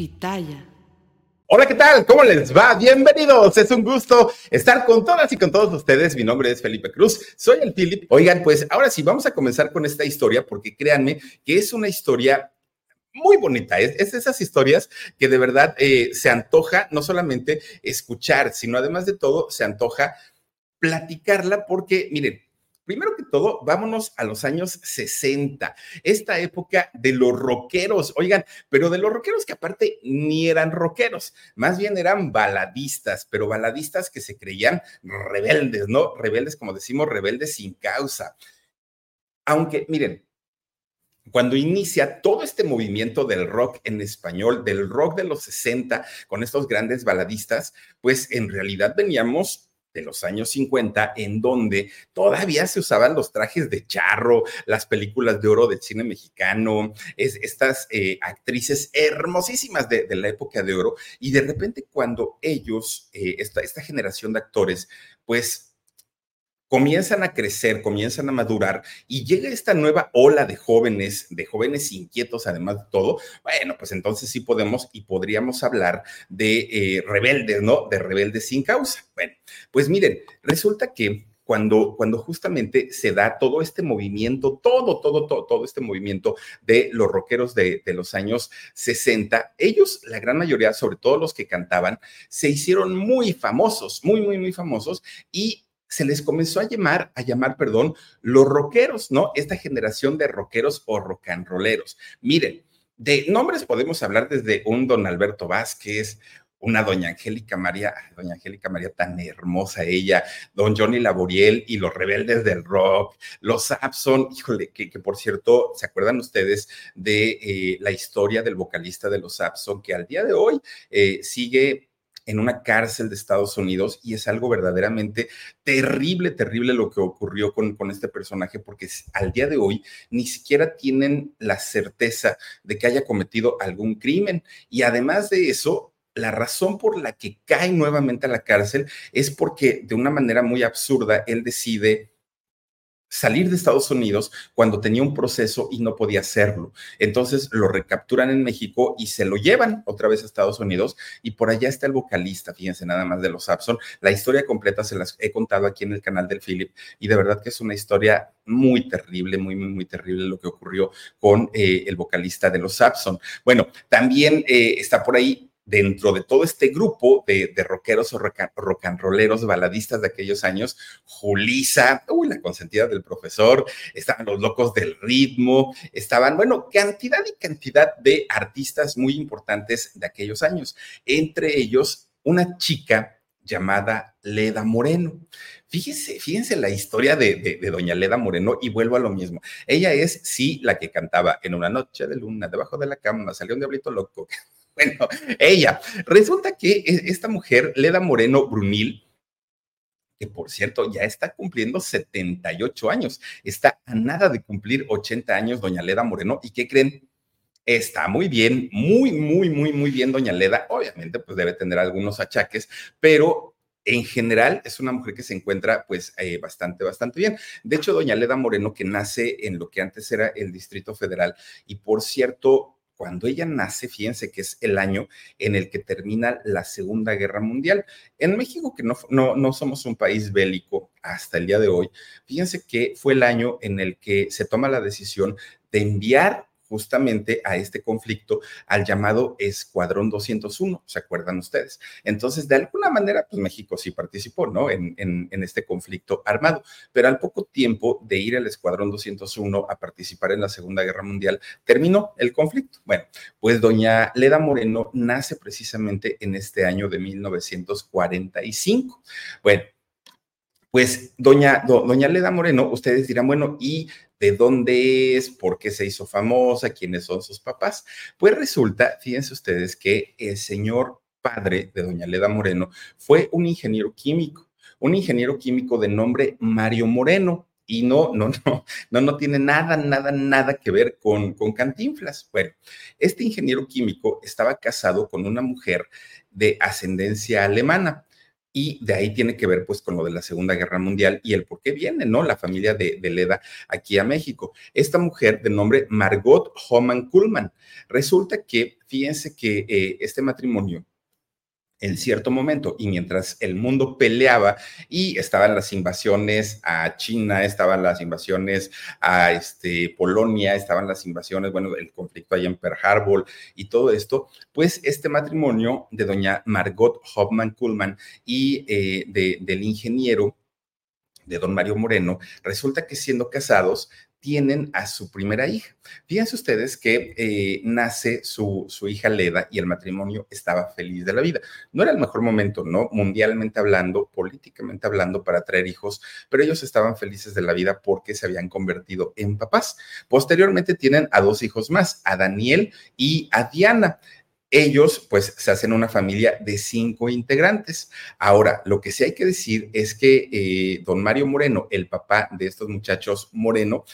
Pitaya. Hola, ¿qué tal? ¿Cómo les va? Bienvenidos. Es un gusto estar con todas y con todos ustedes. Mi nombre es Felipe Cruz. Soy el Philip. Oigan, pues ahora sí, vamos a comenzar con esta historia porque créanme que es una historia muy bonita. Es, es esas historias que de verdad eh, se antoja no solamente escuchar, sino además de todo se antoja platicarla porque, miren, Primero que todo, vámonos a los años 60, esta época de los rockeros, oigan, pero de los rockeros que aparte ni eran rockeros, más bien eran baladistas, pero baladistas que se creían rebeldes, ¿no? Rebeldes, como decimos, rebeldes sin causa. Aunque, miren, cuando inicia todo este movimiento del rock en español, del rock de los 60, con estos grandes baladistas, pues en realidad veníamos de los años 50, en donde todavía se usaban los trajes de charro, las películas de oro del cine mexicano, es, estas eh, actrices hermosísimas de, la época de oro, y de repente cuando ellos, eh, esta, esta generación de actores, pues comienzan a crecer, comienzan a madurar y llega esta nueva ola de jóvenes, de jóvenes inquietos además de todo, bueno, pues entonces sí podemos y podríamos hablar de eh, rebeldes, ¿no? De rebeldes sin causa. Bueno, pues miren, resulta que cuando, cuando justamente se da todo este movimiento, todo, todo, todo, todo este movimiento de los rockeros de, de, los años 60, ellos, la gran mayoría, sobre todo los que cantaban, se hicieron muy famosos, muy, muy, muy famosos y se les comenzó a llamar, a llamar, perdón, los rockeros, ¿no? Esta generación de rockeros o rocanroleros. Miren, de nombres podemos hablar desde un don Alberto Vázquez, una doña Angélica María, doña Angélica María tan hermosa ella, don Johnny Laboriel y los rebeldes del rock, los Sapson, híjole, que, que por cierto, ¿se acuerdan ustedes de eh, la historia del vocalista de los Sapson que al día de hoy eh, sigue en una cárcel de Estados Unidos y es algo verdaderamente terrible, terrible lo que ocurrió con, con este personaje porque al día de hoy ni siquiera tienen la certeza de que haya cometido algún crimen. Y además de eso, la razón por la que cae nuevamente a la cárcel es porque de una manera muy absurda él decide salir de Estados Unidos cuando tenía un proceso y no podía hacerlo. Entonces lo recapturan en México y se lo llevan otra vez a Estados Unidos y por allá está el vocalista, fíjense nada más de los Sapson. La historia completa se las he contado aquí en el canal del Philip y de verdad que es una historia muy terrible, muy, muy, muy terrible lo que ocurrió con eh, el vocalista de los Sapson. Bueno, también eh, está por ahí dentro de todo este grupo de, de rockeros o rock and rolleros, baladistas de aquellos años, Julisa, uy, la consentida del profesor, estaban los locos del ritmo, estaban, bueno, cantidad y cantidad de artistas muy importantes de aquellos años, entre ellos una chica llamada Leda Moreno. Fíjense, fíjense la historia de, de, de, doña Leda Moreno y vuelvo a lo mismo. Ella es, sí, la que cantaba en una noche de luna, debajo de la cama, salió un diablito loco. Bueno, ella. Resulta que esta mujer, Leda Moreno Brunil, que por cierto ya está cumpliendo 78 años, está a nada de cumplir 80 años, doña Leda Moreno, ¿y qué creen? Está muy bien, muy, muy, muy, muy bien, doña Leda. Obviamente, pues debe tener algunos achaques, pero en general es una mujer que se encuentra pues eh, bastante, bastante bien. De hecho, doña Leda Moreno, que nace en lo que antes era el Distrito Federal y por cierto, cuando ella nace, fíjense que es el año en el que termina la Segunda Guerra Mundial. En México, que no, no, no somos un país bélico hasta el día de hoy, fíjense que fue el año en el que se toma la decisión de enviar justamente a este conflicto al llamado Escuadrón 201, ¿se acuerdan ustedes? Entonces, de alguna manera, pues México sí participó, ¿no? En, este conflicto armado, pero al poco tiempo de ir al Escuadrón 201 a participar en la Segunda Guerra Mundial, terminó el conflicto. Bueno, pues doña Leda Moreno nace precisamente en este año de 1945. Bueno, pues doña, doña Leda Moreno, ustedes dirán, bueno, ¿y de dónde es, por qué se hizo famosa, quiénes son sus papás. Pues resulta, fíjense ustedes, que el señor padre de doña Leda Moreno fue un ingeniero químico, un ingeniero químico de nombre Mario Moreno. Y no, no, no, no, no tiene nada, nada, nada que ver con, con Cantinflas. Bueno, este ingeniero químico estaba casado con una mujer de ascendencia alemana y de ahí tiene que ver pues con lo de la Segunda Guerra Mundial y el por qué viene, ¿no? La familia de, Leda aquí a México. Esta mujer de nombre Margot Homan Kuhlman. Resulta que, fíjense que eh, este matrimonio en cierto momento. Y mientras el mundo peleaba y estaban las invasiones a China, estaban las invasiones a este, Polonia, estaban las invasiones, bueno, el conflicto ahí en Pearl Harbor y todo esto, pues este matrimonio de doña Margot Hoffman Kuhlman y eh, del ingeniero de don Mario Moreno, resulta que siendo casados tienen a su primera hija. Fíjense ustedes que eh, nace su, su, hija Leda y el matrimonio estaba feliz de la vida. No era el mejor momento, ¿no? Mundialmente hablando, políticamente hablando, para traer hijos, pero ellos estaban felices de la vida porque se habían convertido en papás. Posteriormente tienen a dos hijos más, a Daniel y a Diana ellos pues se hacen una familia de cinco integrantes. Ahora, lo que sí hay que decir es que eh, don Mario Moreno, el papá de estos muchachos Moreno,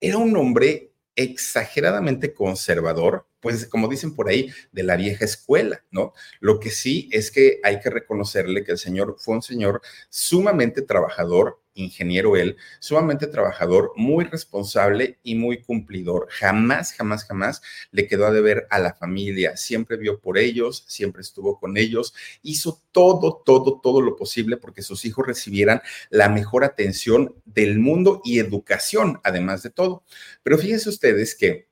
era un hombre exageradamente conservador, pues como dicen por ahí, de la vieja escuela, ¿no? Lo que sí es que hay que reconocerle que el señor fue un señor sumamente trabajador, ingeniero él, sumamente trabajador, muy responsable y muy cumplidor. Jamás, jamás, jamás le quedó a deber a la familia. Siempre vio por ellos, siempre estuvo con ellos, hizo todo, todo, todo lo posible porque sus hijos recibieran la mejor atención del mundo y educación, además de todo. Pero fíjense ustedes que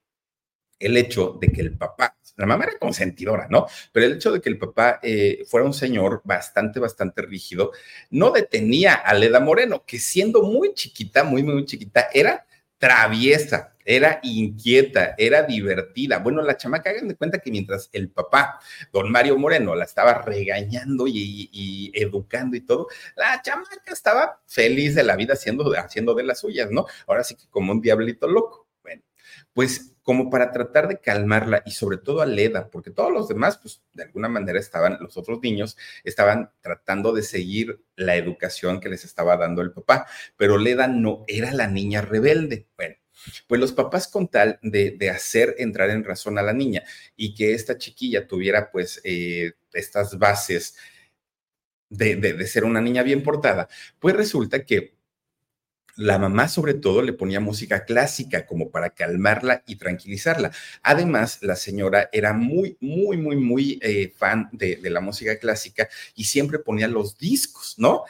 el hecho de que el papá la mamá era consentidora, ¿no? Pero el hecho de que el papá eh, fuera un señor bastante, bastante rígido, no detenía a Leda Moreno, que siendo muy chiquita, muy, muy chiquita, era traviesa, era inquieta, era divertida. Bueno, la chamaca, hagan de cuenta que mientras el papá, don Mario Moreno, la estaba regañando y, educando y todo, la chamaca estaba feliz de la vida haciendo, haciendo de las suyas, ¿no? Ahora sí que como un diablito loco. Bueno, pues como para tratar de calmarla y sobre todo a Leda, porque todos los demás, pues de alguna manera estaban, los otros niños estaban tratando de seguir la educación que les estaba dando el papá, pero Leda no era la niña rebelde. Bueno, pues los papás con tal de, hacer entrar en razón a la niña y que esta chiquilla tuviera pues eh, estas bases de, de ser una niña bien portada, pues resulta que la mamá sobre todo le ponía música clásica como para calmarla y tranquilizarla. Además, la señora era muy, muy, muy, muy eh, fan de, la música clásica y siempre ponía los discos, ¿no?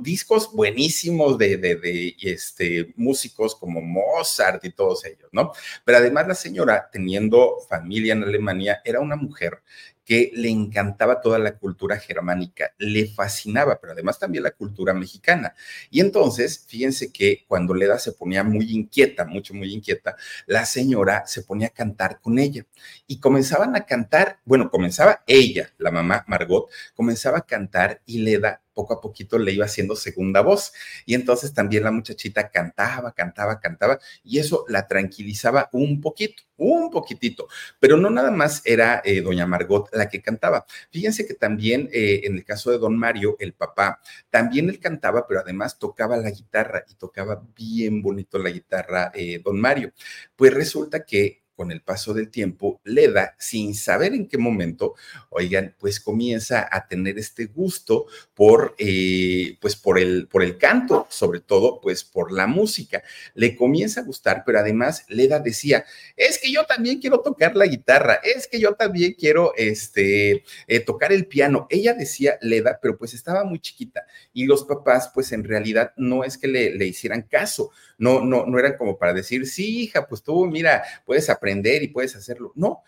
Discos buenísimos de, de, este, músicos como Mozart y todos ellos, ¿no? Pero además la señora, teniendo familia en Alemania, era una mujer que le encantaba toda la cultura germánica, le fascinaba, pero además también la cultura mexicana. Y entonces, fíjense que cuando Leda se ponía muy inquieta, mucho, muy inquieta, la señora se ponía a cantar con ella y comenzaban a cantar, bueno, comenzaba ella, la mamá Margot, comenzaba a cantar y Leda poco a poquito le iba haciendo segunda voz. Y entonces también la muchachita cantaba, cantaba, cantaba, y eso la tranquilizaba un poquito, un poquitito. Pero no nada más era eh, doña Margot la que cantaba. Fíjense que también eh, en el caso de don Mario, el papá, también él cantaba, pero además tocaba la guitarra y tocaba bien bonito la guitarra eh, don Mario. Pues resulta que con el paso del tiempo, Leda, sin saber en qué momento, oigan, pues comienza a tener este gusto por, eh, pues por el, por el canto, sobre todo, pues por la música. Le comienza a gustar, pero además Leda decía, es que yo también quiero tocar la guitarra, es que yo también quiero, este, eh, tocar el piano. Ella decía Leda, pero pues estaba muy chiquita y los papás, pues en realidad no es que le, le hicieran caso, no, no, no eran como para decir, sí, hija, pues tú, mira, puedes aprender y puedes hacerlo. No,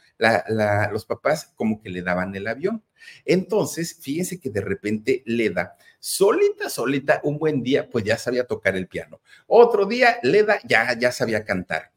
los papás como que le daban el avión. Entonces, fíjense que de repente Leda, solita, solita, un buen día, pues ya sabía tocar el piano. Otro día, Leda ya, ya sabía cantar.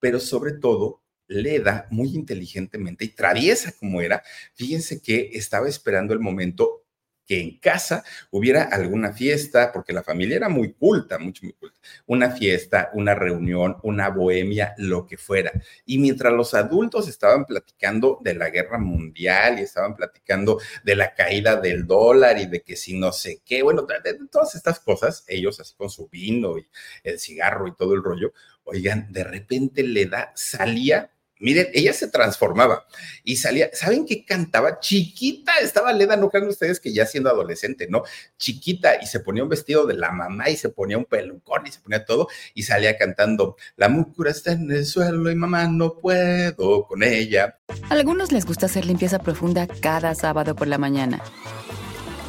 Pero sobre todo, Leda, muy inteligentemente y traviesa como era, fíjense que estaba esperando el momento que en casa hubiera alguna fiesta, porque la familia era muy culta, mucho, muy culta, una fiesta, una reunión, una bohemia, lo que fuera. Y mientras los adultos estaban platicando de la guerra mundial y estaban platicando de la caída del dólar y de que si no sé qué, bueno, de, todas estas cosas, ellos así con su vino y el cigarro y todo el rollo, oigan, de repente le da, salía Miren, ella se transformaba y salía, ¿saben qué cantaba? Chiquita, estaba Leda, no crean ustedes que ya siendo adolescente, ¿no? Chiquita y se ponía un vestido de la mamá y se ponía un pelucón y se ponía todo y salía cantando, la mucura está en el suelo y mamá no puedo con ella. A algunos les gusta hacer limpieza profunda cada sábado por la mañana.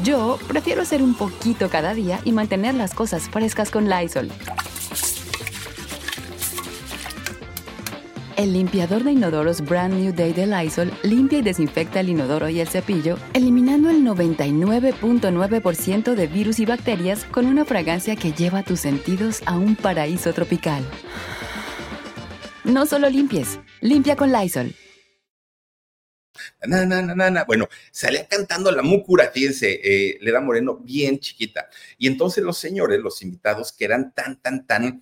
Yo prefiero hacer un poquito cada día y mantener las cosas frescas con Lysol. El limpiador de inodoros Brand New Day de Lysol limpia y desinfecta el inodoro y el cepillo, eliminando el 99.9% de virus y bacterias con una fragancia que lleva tus sentidos a un paraíso tropical. No solo limpies, limpia con Lysol. Na, na, na, bueno, salía cantando la múcura, fíjense, eh, le da moreno bien chiquita. Y entonces los señores, los invitados que eran tan, tan, tan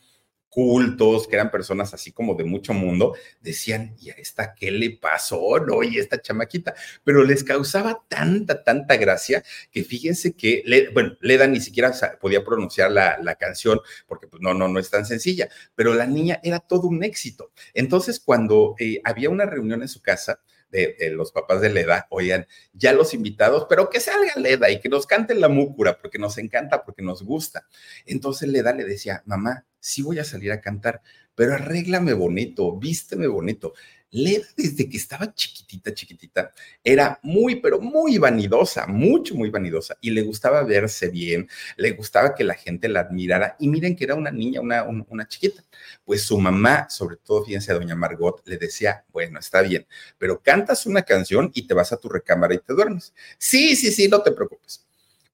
cultos, que eran personas así como de mucho mundo, decían, ¿y a esta qué le pasó? No, y esta chamaquita. Pero les causaba tanta, tanta gracia que fíjense que, le, bueno, Leda ni siquiera podía pronunciar la, la, canción porque pues no, no, no es tan sencilla, pero la niña era todo un éxito. Entonces, cuando eh, había una reunión en su casa, de, los papás de Leda, oigan, ya los invitados, pero que salga Leda y que nos cante la múcura, porque nos encanta, porque nos gusta. Entonces Leda le decía, mamá, sí voy a salir a cantar, pero arréglame bonito, vísteme bonito. Leda, desde que estaba chiquitita, chiquitita, era muy, pero muy vanidosa, mucho, muy vanidosa, y le gustaba verse bien, le gustaba que la gente la admirara, y miren que era una niña, una, una chiquita. Pues su mamá, sobre todo, fíjense, a doña Margot, le decía, bueno, está bien, pero cantas una canción y te vas a tu recámara y te duermes. Sí, sí, sí, no te preocupes.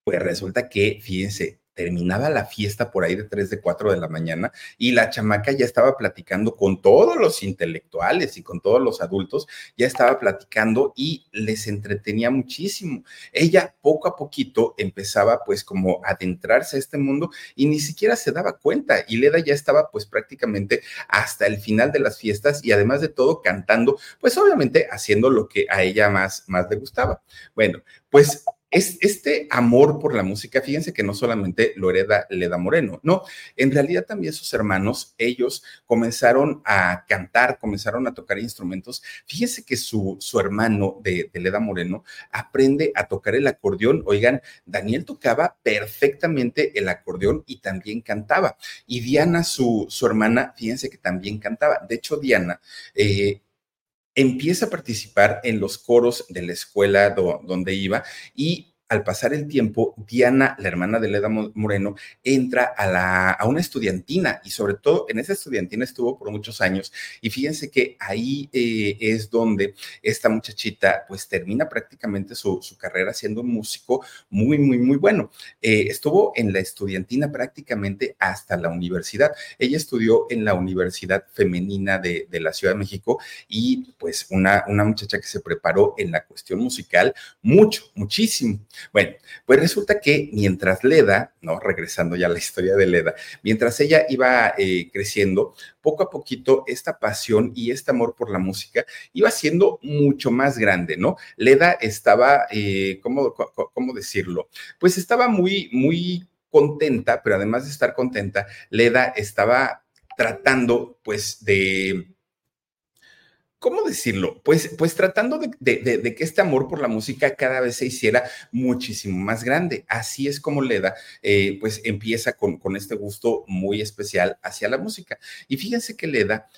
Pues resulta que, fíjense, terminaba la fiesta por ahí de 3 de 4 de la mañana y la chamaca ya estaba platicando con todos los intelectuales y con todos los adultos, ya estaba platicando y les entretenía muchísimo. Ella poco a poquito empezaba pues como a adentrarse a este mundo y ni siquiera se daba cuenta y Leda ya estaba pues prácticamente hasta el final de las fiestas y además de todo cantando, pues obviamente haciendo lo que a ella más, más le gustaba. Bueno, pues es este amor por la música, fíjense que no solamente lo hereda Leda Moreno, no, en realidad también sus hermanos, ellos comenzaron a cantar, comenzaron a tocar instrumentos. Fíjense que su, su hermano de, Leda Moreno aprende a tocar el acordeón. Oigan, Daniel tocaba perfectamente el acordeón y también cantaba. Y Diana, su, su hermana, fíjense que también cantaba. De hecho, Diana... Eh, empieza a participar en los coros de la escuela donde iba y al pasar el tiempo, Diana, la hermana de Leda Moreno, entra a, la, a una estudiantina y sobre todo en esa estudiantina estuvo por muchos años. Y fíjense que ahí eh, es donde esta muchachita pues termina prácticamente su, carrera siendo un músico muy, muy, muy bueno. Eh, estuvo en la estudiantina prácticamente hasta la universidad. Ella estudió en la Universidad Femenina de, de la Ciudad de México y pues una, una muchacha que se preparó en la cuestión musical mucho, muchísimo. Bueno, pues resulta que mientras Leda, ¿no? Regresando ya a la historia de Leda, mientras ella iba eh, creciendo, poco a poquito esta pasión y este amor por la música iba siendo mucho más grande, ¿no? Leda estaba, eh, ¿cómo, ¿cómo decirlo? Pues estaba muy, muy contenta, pero además de estar contenta, Leda estaba tratando, pues, de ¿cómo decirlo? Pues, pues tratando de, que este amor por la música cada vez se hiciera muchísimo más grande. Así es como Leda, eh, pues empieza con, este gusto muy especial hacia la música. Y fíjense que Leda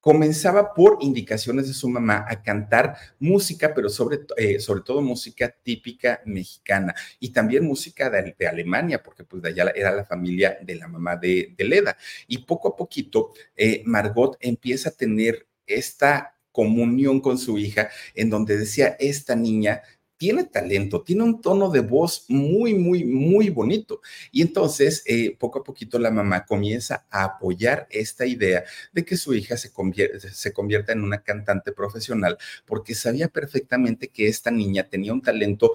comenzaba por indicaciones de su mamá a cantar música, pero sobre, eh, sobre todo música típica mexicana y también música de, Alemania, porque pues de allá era la familia de la mamá de, Leda. Y poco a poquito, eh, Margot empieza a tener esta comunión con su hija, en donde decía, esta niña tiene talento, tiene un tono de voz muy, muy, muy bonito. Y entonces, eh, poco a poquito, la mamá comienza a apoyar esta idea de que su hija se, convierta en una cantante profesional, porque sabía perfectamente que esta niña tenía un talento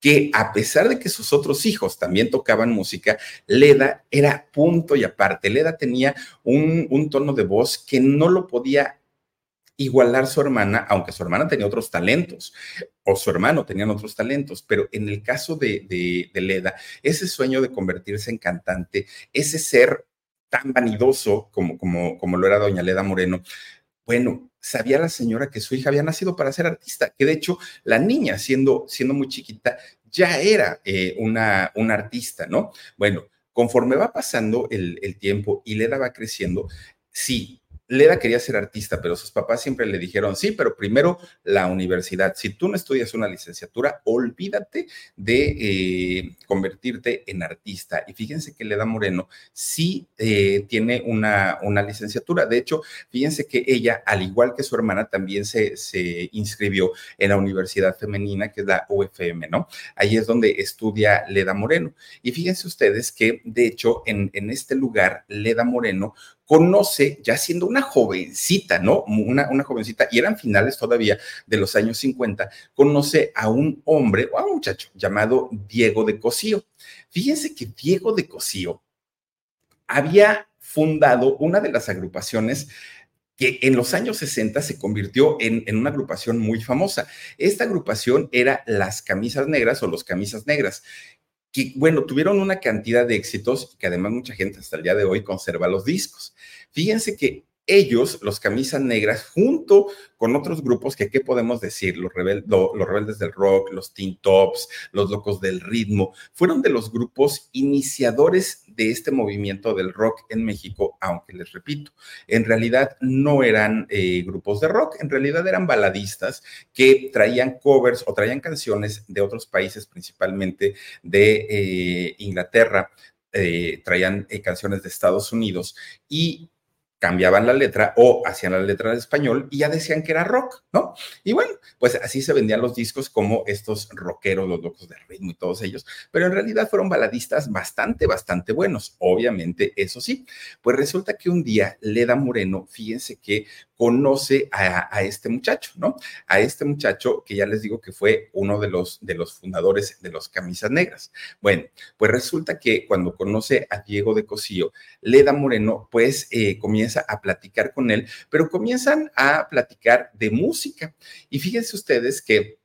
que a pesar de que sus otros hijos también tocaban música, Leda era punto y aparte. Leda tenía un tono de voz que no lo podía igualar su hermana, aunque su hermana tenía otros talentos o su hermano tenían otros talentos, pero en el caso de, de, Leda, ese sueño de convertirse en cantante, ese ser tan vanidoso como, como, como lo era doña Leda Moreno, bueno, sabía la señora que su hija había nacido para ser artista, que de hecho la niña, siendo, siendo muy chiquita, ya era eh, una, una artista, ¿no? Bueno, conforme va pasando el, el tiempo y Leda va creciendo, sí, Leda quería ser artista, pero sus papás siempre le dijeron, sí, pero primero la universidad. Si tú no estudias una licenciatura, olvídate de eh, convertirte en artista. Y fíjense que Leda Moreno sí eh, tiene una, una, licenciatura. De hecho, fíjense que ella, al igual que su hermana, también se, se inscribió en la Universidad Femenina, que es la UFM, ¿no? Ahí es donde estudia Leda Moreno. Y fíjense ustedes que, de hecho, en, en este lugar, Leda Moreno conoce, ya siendo una jovencita, ¿no? Una, jovencita, y eran finales todavía de los años 50, conoce a un hombre o a un muchacho llamado Diego de Cosío. Fíjense que Diego de Cosío había fundado una de las agrupaciones que en los años 60 se convirtió en, en, una agrupación muy famosa. Esta agrupación era Las Camisas Negras o Los Camisas Negras bueno, tuvieron una cantidad de éxitos y que además mucha gente hasta el día de hoy conserva los discos. Fíjense que ellos, los camisas negras, junto con otros grupos que, ¿qué podemos decir? Los, los rebeldes del rock, los teen tops, los locos del ritmo, fueron de los grupos iniciadores de este movimiento del rock en México, aunque les repito, en realidad no eran eh, grupos de rock, en realidad eran baladistas que traían covers o traían canciones de otros países, principalmente de eh, Inglaterra, eh, traían canciones de Estados Unidos y cambiaban la letra o hacían la letra de español y ya decían que era rock, ¿no? Y bueno, pues así se vendían los discos como estos rockeros, los locos de ritmo y todos ellos, pero en realidad fueron baladistas bastante, bastante buenos, obviamente, eso sí. Pues resulta que un día Leda Moreno, fíjense que conoce a, este muchacho, ¿no? A este muchacho que ya les digo que fue uno de los, de los fundadores de los Camisas Negras. Bueno, pues resulta que cuando conoce a Diego de Cosío, Leda Moreno, pues eh, comienza a platicar con él, pero comienzan a platicar de música. Y fíjense ustedes que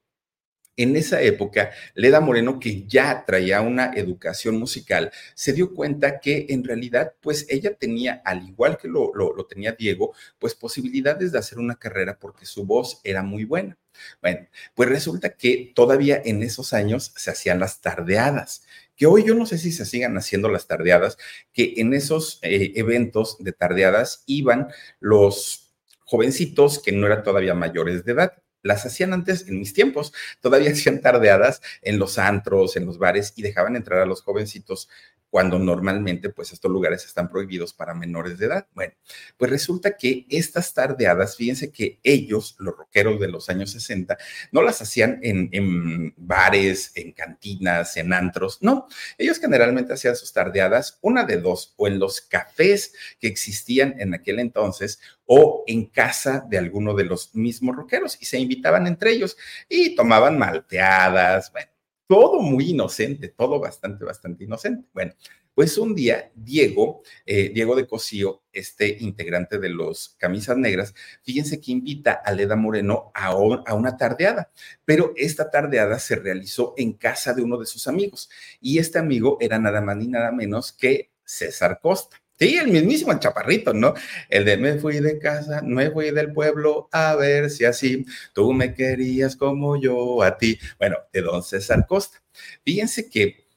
en esa época, Leda Moreno, que ya traía una educación musical, se dio cuenta que en realidad, pues ella tenía, al igual que lo, tenía Diego, pues posibilidades de hacer una carrera porque su voz era muy buena. Bueno, pues resulta que todavía en esos años se hacían las tardeadas, que hoy yo no sé si se sigan haciendo las tardeadas, que en esos eh, eventos de tardeadas iban los jovencitos que no eran todavía mayores de edad las hacían antes, en mis tiempos, todavía hacían tardeadas en los antros, en los bares y dejaban entrar a los jovencitos cuando normalmente pues estos lugares están prohibidos para menores de edad. Bueno, pues resulta que estas tardeadas, fíjense que ellos, los rockeros de los años 60, no las hacían en, en bares, en cantinas, en antros, no, ellos generalmente hacían sus tardeadas una de dos, o en los cafés que existían en aquel entonces, o en casa de alguno de los mismos rockeros y se invitaban entre ellos y tomaban malteadas, bueno, todo muy inocente, todo bastante, bastante inocente. Bueno, pues un día Diego, eh, Diego de Cosío, este integrante de los Camisas Negras, fíjense que invita a Leda Moreno a, a, una tardeada, pero esta tardeada se realizó en casa de uno de sus amigos y este amigo era nada más ni nada menos que César Costa. Sí, el mismísimo, el chaparrito, ¿no? El de me fui de casa, me fui del pueblo, a ver si así tú me querías como yo a ti. Bueno, de don César Costa. Fíjense que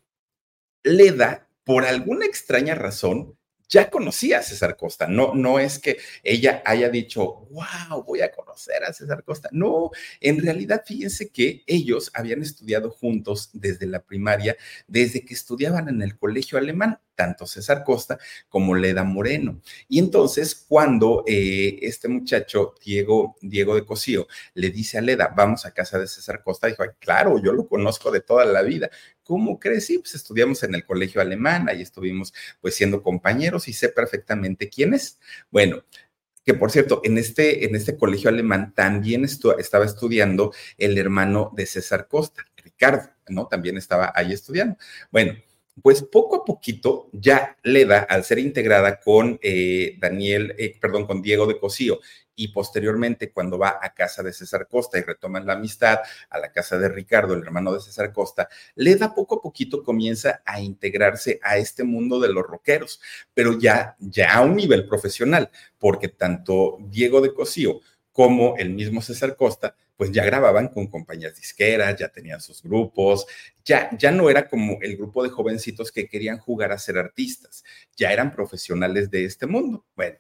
Leda, por alguna extraña razón, ya conocía a César Costa. No, no es que ella haya dicho, wow, voy a conocer a César Costa. No, en realidad fíjense que ellos habían estudiado juntos desde la primaria, desde que estudiaban en el colegio alemán tanto César Costa como Leda Moreno. Y entonces, cuando eh, este muchacho, Diego, Diego de Cosío, le dice a Leda, vamos a casa de César Costa, dijo, claro, yo lo conozco de toda la vida. ¿Cómo crees? Sí, pues estudiamos en el colegio alemán, ahí estuvimos pues siendo compañeros y sé perfectamente quién es. Bueno, que por cierto, en este, en este colegio alemán también estaba estudiando el hermano de César Costa, Ricardo, ¿no? También estaba ahí estudiando. Bueno, pues poco a poquito ya Leda, al ser integrada con eh, Daniel, eh, perdón, con Diego de Cosío y posteriormente cuando va a casa de César Costa y retoman la amistad a la casa de Ricardo, el hermano de César Costa, Leda poco a poquito comienza a integrarse a este mundo de los rockeros, pero ya, ya a un nivel profesional, porque tanto Diego de Cosío como el mismo César Costa, pues ya grababan con compañías disqueras, ya tenían sus grupos, ya, ya no era como el grupo de jovencitos que querían jugar a ser artistas, ya eran profesionales de este mundo. Bueno,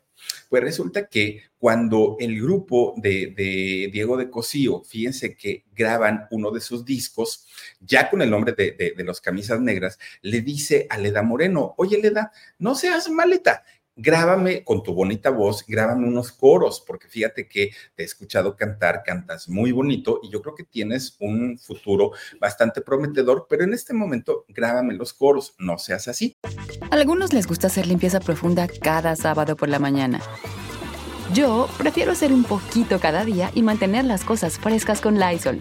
pues resulta que cuando el grupo de, Diego de Cosío, fíjense que graban uno de sus discos, ya con el nombre de, de los camisas negras, le dice a Leda Moreno, oye Leda, no seas maleta, grábame con tu bonita voz, grábame unos coros, porque fíjate que te he escuchado cantar, cantas muy bonito y yo creo que tienes un futuro bastante prometedor, pero en este momento grábame los coros, no seas así. A algunos les gusta hacer limpieza profunda cada sábado por la mañana. Yo prefiero hacer un poquito cada día y mantener las cosas frescas con Lysol.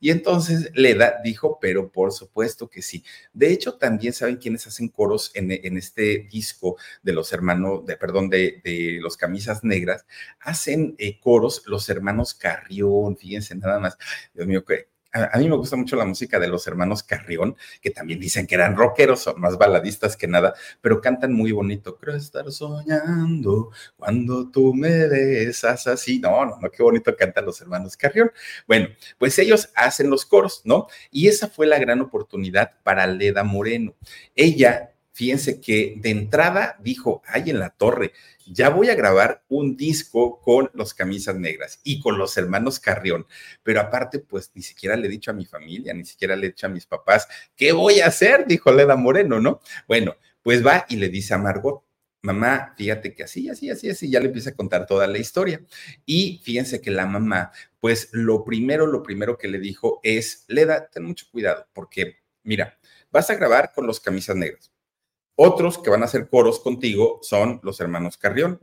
Y entonces Leda dijo, pero por supuesto que sí. De hecho, también saben quiénes hacen coros en, este disco de los hermanos, de, perdón, de, los camisas negras, hacen eh, coros los hermanos Carrión, fíjense nada más. Dios mío, que a, mí me gusta mucho la música de los hermanos Carrión, que también dicen que eran rockeros, son más baladistas que nada, pero cantan muy bonito. Creo estar soñando cuando tú me besas así. No, no, no, qué bonito cantan los hermanos Carrión. Bueno, pues ellos hacen los coros, ¿no? Y esa fue la gran oportunidad para Leda Moreno. Ella fíjense que de entrada dijo, ay, en la torre, ya voy a grabar un disco con los camisas negras y con los hermanos Carrión, pero aparte, pues ni siquiera le he dicho a mi familia, ni siquiera le he dicho a mis papás, ¿qué voy a hacer? Dijo Leda Moreno, ¿no? Bueno, pues va y le dice a Margot, mamá, fíjate que así, así, así, así, ya le empieza a contar toda la historia. Y fíjense que la mamá, pues lo primero, lo primero que le dijo es, Leda, ten mucho cuidado, porque mira, vas a grabar con los camisas negras otros que van a hacer coros contigo son los hermanos Carrión.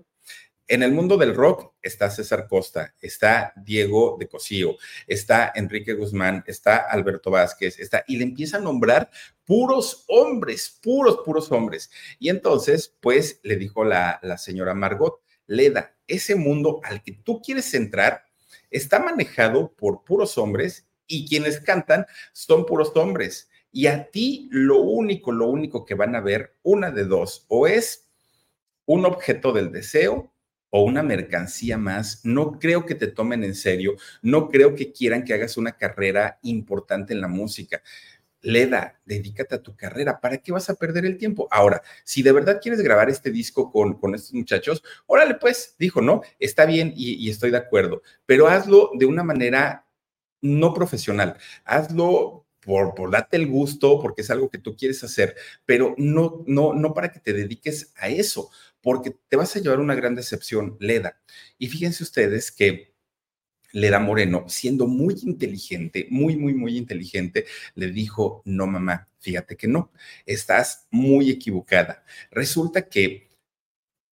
En el mundo del rock está César Costa, está Diego de Cosío, está Enrique Guzmán, está Alberto Vázquez, está, y le empieza a nombrar puros hombres, puros, puros hombres. Y entonces, pues, le dijo la, la señora Margot, Leda, ese mundo al que tú quieres entrar está manejado por puros hombres y quienes cantan son puros hombres. Y a ti lo único, lo único que van a ver, una de dos, o es un objeto del deseo o una mercancía más. No creo que te tomen en serio, no creo que quieran que hagas una carrera importante en la música. Leda, dedícate a tu carrera. ¿Para qué vas a perder el tiempo? Ahora, si de verdad quieres grabar este disco con, con estos muchachos, órale, pues, dijo, no, está bien y, y estoy de acuerdo, pero hazlo de una manera no profesional. Hazlo por, por el gusto, porque es algo que tú quieres hacer, pero no, no, no para que te dediques a eso, porque te vas a llevar una gran decepción, Leda. Y fíjense ustedes que Leda Moreno, siendo muy inteligente, muy, muy, muy inteligente, le dijo, no, mamá, fíjate que no, estás muy equivocada. Resulta que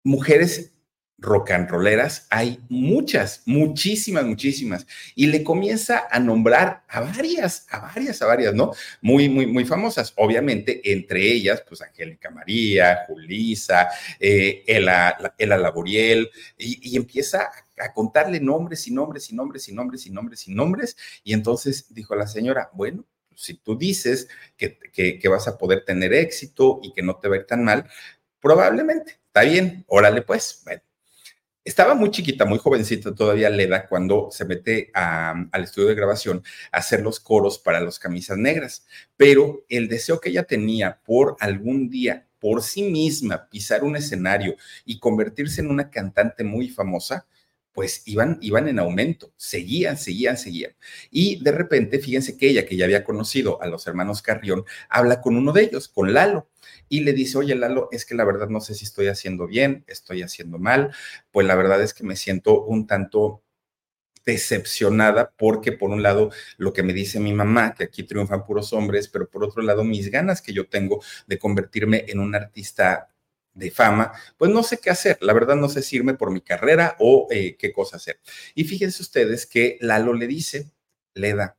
mujeres rock and rolleras, hay muchas, muchísimas, muchísimas. Y le comienza a nombrar a varias, a varias, a varias, ¿no? Muy, muy, muy famosas. Obviamente, entre ellas, pues Angélica María, Julisa, eh, Ela, Laboriel, y, empieza a contarle nombres y nombres y nombres y nombres y nombres y nombres. Y entonces dijo la señora, bueno, si tú dices que, que, vas a poder tener éxito y que no te va a ir tan mal, probablemente, está bien, órale pues, bueno estaba muy chiquita, muy jovencita todavía Leda cuando se mete al estudio de grabación a hacer los coros para los camisas negras, pero el deseo que ella tenía por algún día por sí misma pisar un escenario y convertirse en una cantante muy famosa, pues iban, iban en aumento, seguían, seguían, seguían. Y de repente, fíjense que ella, que ya había conocido a los hermanos Carrión, habla con uno de ellos, con Lalo, y le dice, oye Lalo, es que la verdad no sé si estoy haciendo bien, estoy haciendo mal, pues la verdad es que me siento un tanto decepcionada porque por un lado lo que me dice mi mamá, que aquí triunfan puros hombres, pero por otro lado mis ganas que yo tengo de convertirme en un artista de fama, pues no sé qué hacer. La verdad no sé si irme por mi carrera o eh, qué cosa hacer. Y fíjense ustedes que Lalo le dice, Leda,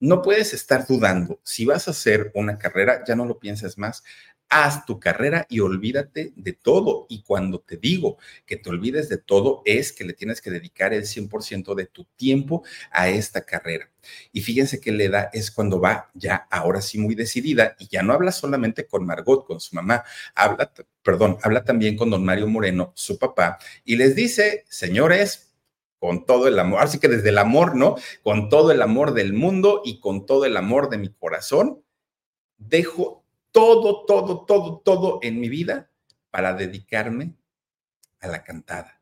no puedes estar dudando. Si vas a hacer una carrera, ya no lo pienses más haz tu carrera y olvídate de todo. Y cuando te digo que te olvides de todo, es que le tienes que dedicar el 100% de tu tiempo a esta carrera. Y fíjense que le da es cuando va ya ahora sí muy decidida y ya no habla solamente con Margot, con su mamá, habla, perdón, habla también con don Mario Moreno, su papá, y les dice, señores, con todo el amor, así que desde el amor, ¿no? Con todo el amor del mundo y con todo el amor de mi corazón, dejo todo, todo, todo, todo en mi vida para dedicarme a la cantada.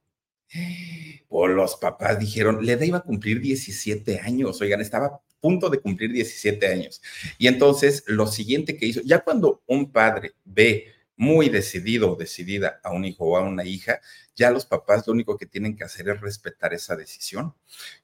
Por los papás dijeron, Leda iba a cumplir 17 años, oigan, estaba a punto de cumplir 17 años. Y entonces lo siguiente que hizo, ya cuando un padre ve muy decidido o decidida a un hijo o a una hija, ya los papás lo único que tienen que hacer es respetar esa decisión.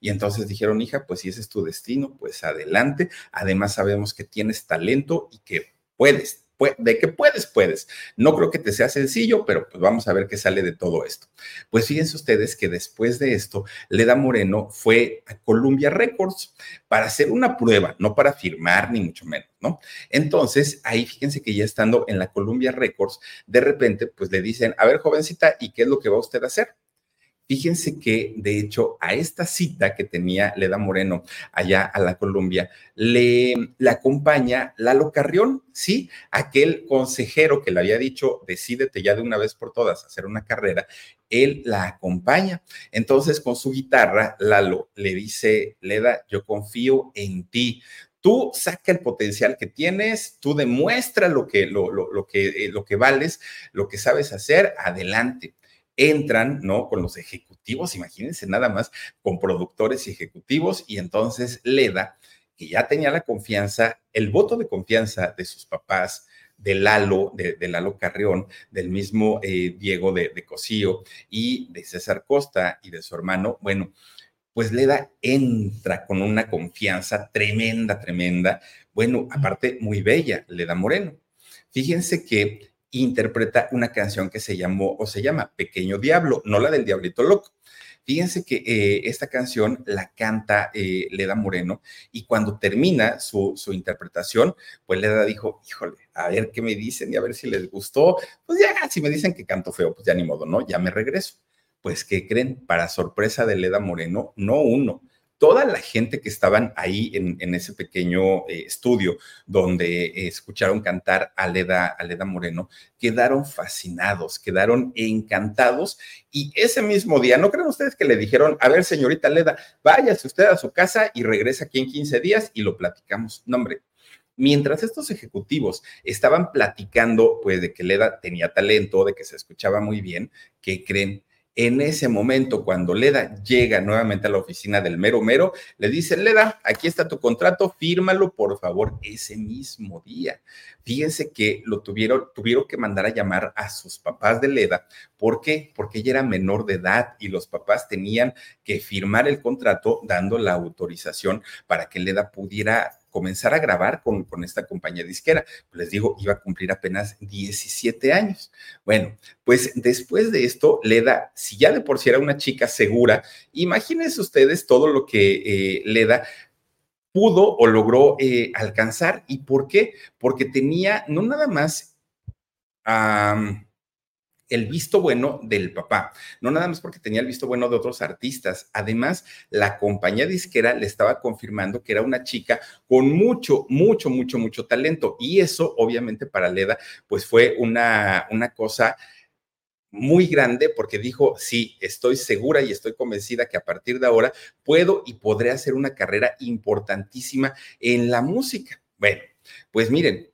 Y entonces dijeron, hija, pues si ese es tu destino, pues adelante. Además sabemos que tienes talento y que puedes, de que puedes, puedes. No creo que te sea sencillo, pero pues vamos a ver qué sale de todo esto. Pues fíjense ustedes que después de esto, Leda Moreno fue a Columbia Records para hacer una prueba, no para firmar ni mucho menos, ¿no? Entonces, ahí fíjense que ya estando en la Columbia Records, de repente, pues le dicen, a ver, jovencita, ¿y qué es lo que va usted a hacer? Fíjense que, de hecho, a esta cita que tenía Leda Moreno allá a la Columbia, le, acompaña Lalo Carrión, ¿sí? Aquel consejero que le había dicho, decídete ya de una vez por todas hacer una carrera, él la acompaña. Entonces, con su guitarra, Lalo le dice, Leda, yo confío en ti. Tú saca el potencial que tienes, tú demuestra lo que, lo, lo, que, eh, lo que vales, lo que sabes hacer, adelante entran, ¿no? Con los ejecutivos, imagínense nada más, con productores y ejecutivos, y entonces Leda, que ya tenía la confianza, el voto de confianza de sus papás, de Lalo, de, Lalo Carrión, del mismo eh, Diego de, de Cosío y de César Costa y de su hermano, bueno, pues Leda entra con una confianza tremenda, tremenda, bueno, aparte muy bella, Leda Moreno. Fíjense que interpreta una canción que se llamó o se llama Pequeño Diablo, no la del Diablito Loco. Fíjense que eh, esta canción la canta eh, Leda Moreno y cuando termina su, su, interpretación, pues Leda dijo, híjole, a ver qué me dicen y a ver si les gustó. Pues ya, si me dicen que canto feo, pues ya ni modo, ¿no? Ya me regreso. Pues, ¿qué creen? Para sorpresa de Leda Moreno, no uno, toda la gente que estaban ahí en, ese pequeño eh, estudio donde eh, escucharon cantar a Leda, a Leda Moreno, quedaron fascinados, quedaron encantados. Y ese mismo día, ¿no creen ustedes que le dijeron, a ver, señorita Leda, váyase usted a su casa y regresa aquí en 15 días y lo platicamos? No, hombre, mientras estos ejecutivos estaban platicando, pues, de que Leda tenía talento, de que se escuchaba muy bien, ¿qué creen? En ese momento, cuando Leda llega nuevamente a la oficina del mero mero, le dice, Leda, aquí está tu contrato, fírmalo por favor ese mismo día. Fíjense que lo tuvieron, tuvieron que mandar a llamar a sus papás de Leda. ¿Por qué? Porque ella era menor de edad y los papás tenían que firmar el contrato dando la autorización para que Leda pudiera comenzar a grabar con, con esta compañía disquera. Les digo, iba a cumplir apenas 17 años. Bueno, pues después de esto, Leda, si ya de por sí era una chica segura, imagínense ustedes todo lo que eh, Leda pudo o logró eh, alcanzar. ¿Y por qué? Porque tenía no nada más el visto bueno del papá, no nada más porque tenía el visto bueno de otros artistas, además la compañía disquera le estaba confirmando que era una chica con mucho, mucho, mucho, mucho talento. Y eso obviamente para Leda pues fue una, una cosa muy grande porque dijo, sí, estoy segura y estoy convencida que a partir de ahora puedo y podré hacer una carrera importantísima en la música. Bueno, pues miren,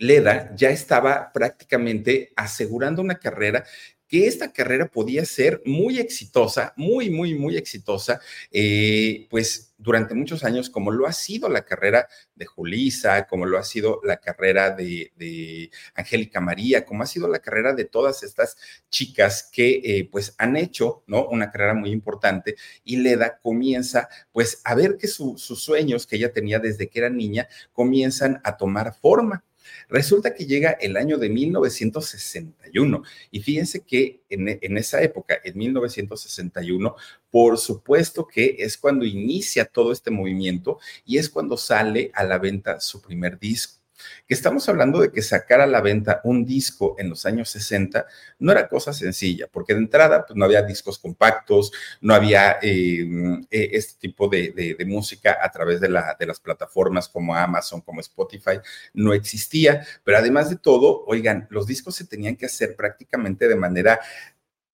Leda ya estaba prácticamente asegurando una carrera que esta carrera podía ser muy exitosa, muy, muy, muy exitosa, eh, pues durante muchos años, como lo ha sido la carrera de Julisa, como lo ha sido la carrera de, Angélica María, como ha sido la carrera de todas estas chicas que eh, pues han hecho, ¿no? Una carrera muy importante y Leda comienza pues a ver que sus sueños que ella tenía desde que era niña comienzan a tomar forma. Resulta que llega el año de 1961 y fíjense que en, esa época, en 1961, por supuesto que es cuando inicia todo este movimiento y es cuando sale a la venta su primer disco que estamos hablando de que sacar a la venta un disco en los años 60 no era cosa sencilla, porque de entrada pues, no había discos compactos, no había eh, eh, este tipo de, música a través de, de las plataformas como Amazon, como Spotify, no existía, pero además de todo, oigan, los discos se tenían que hacer prácticamente de manera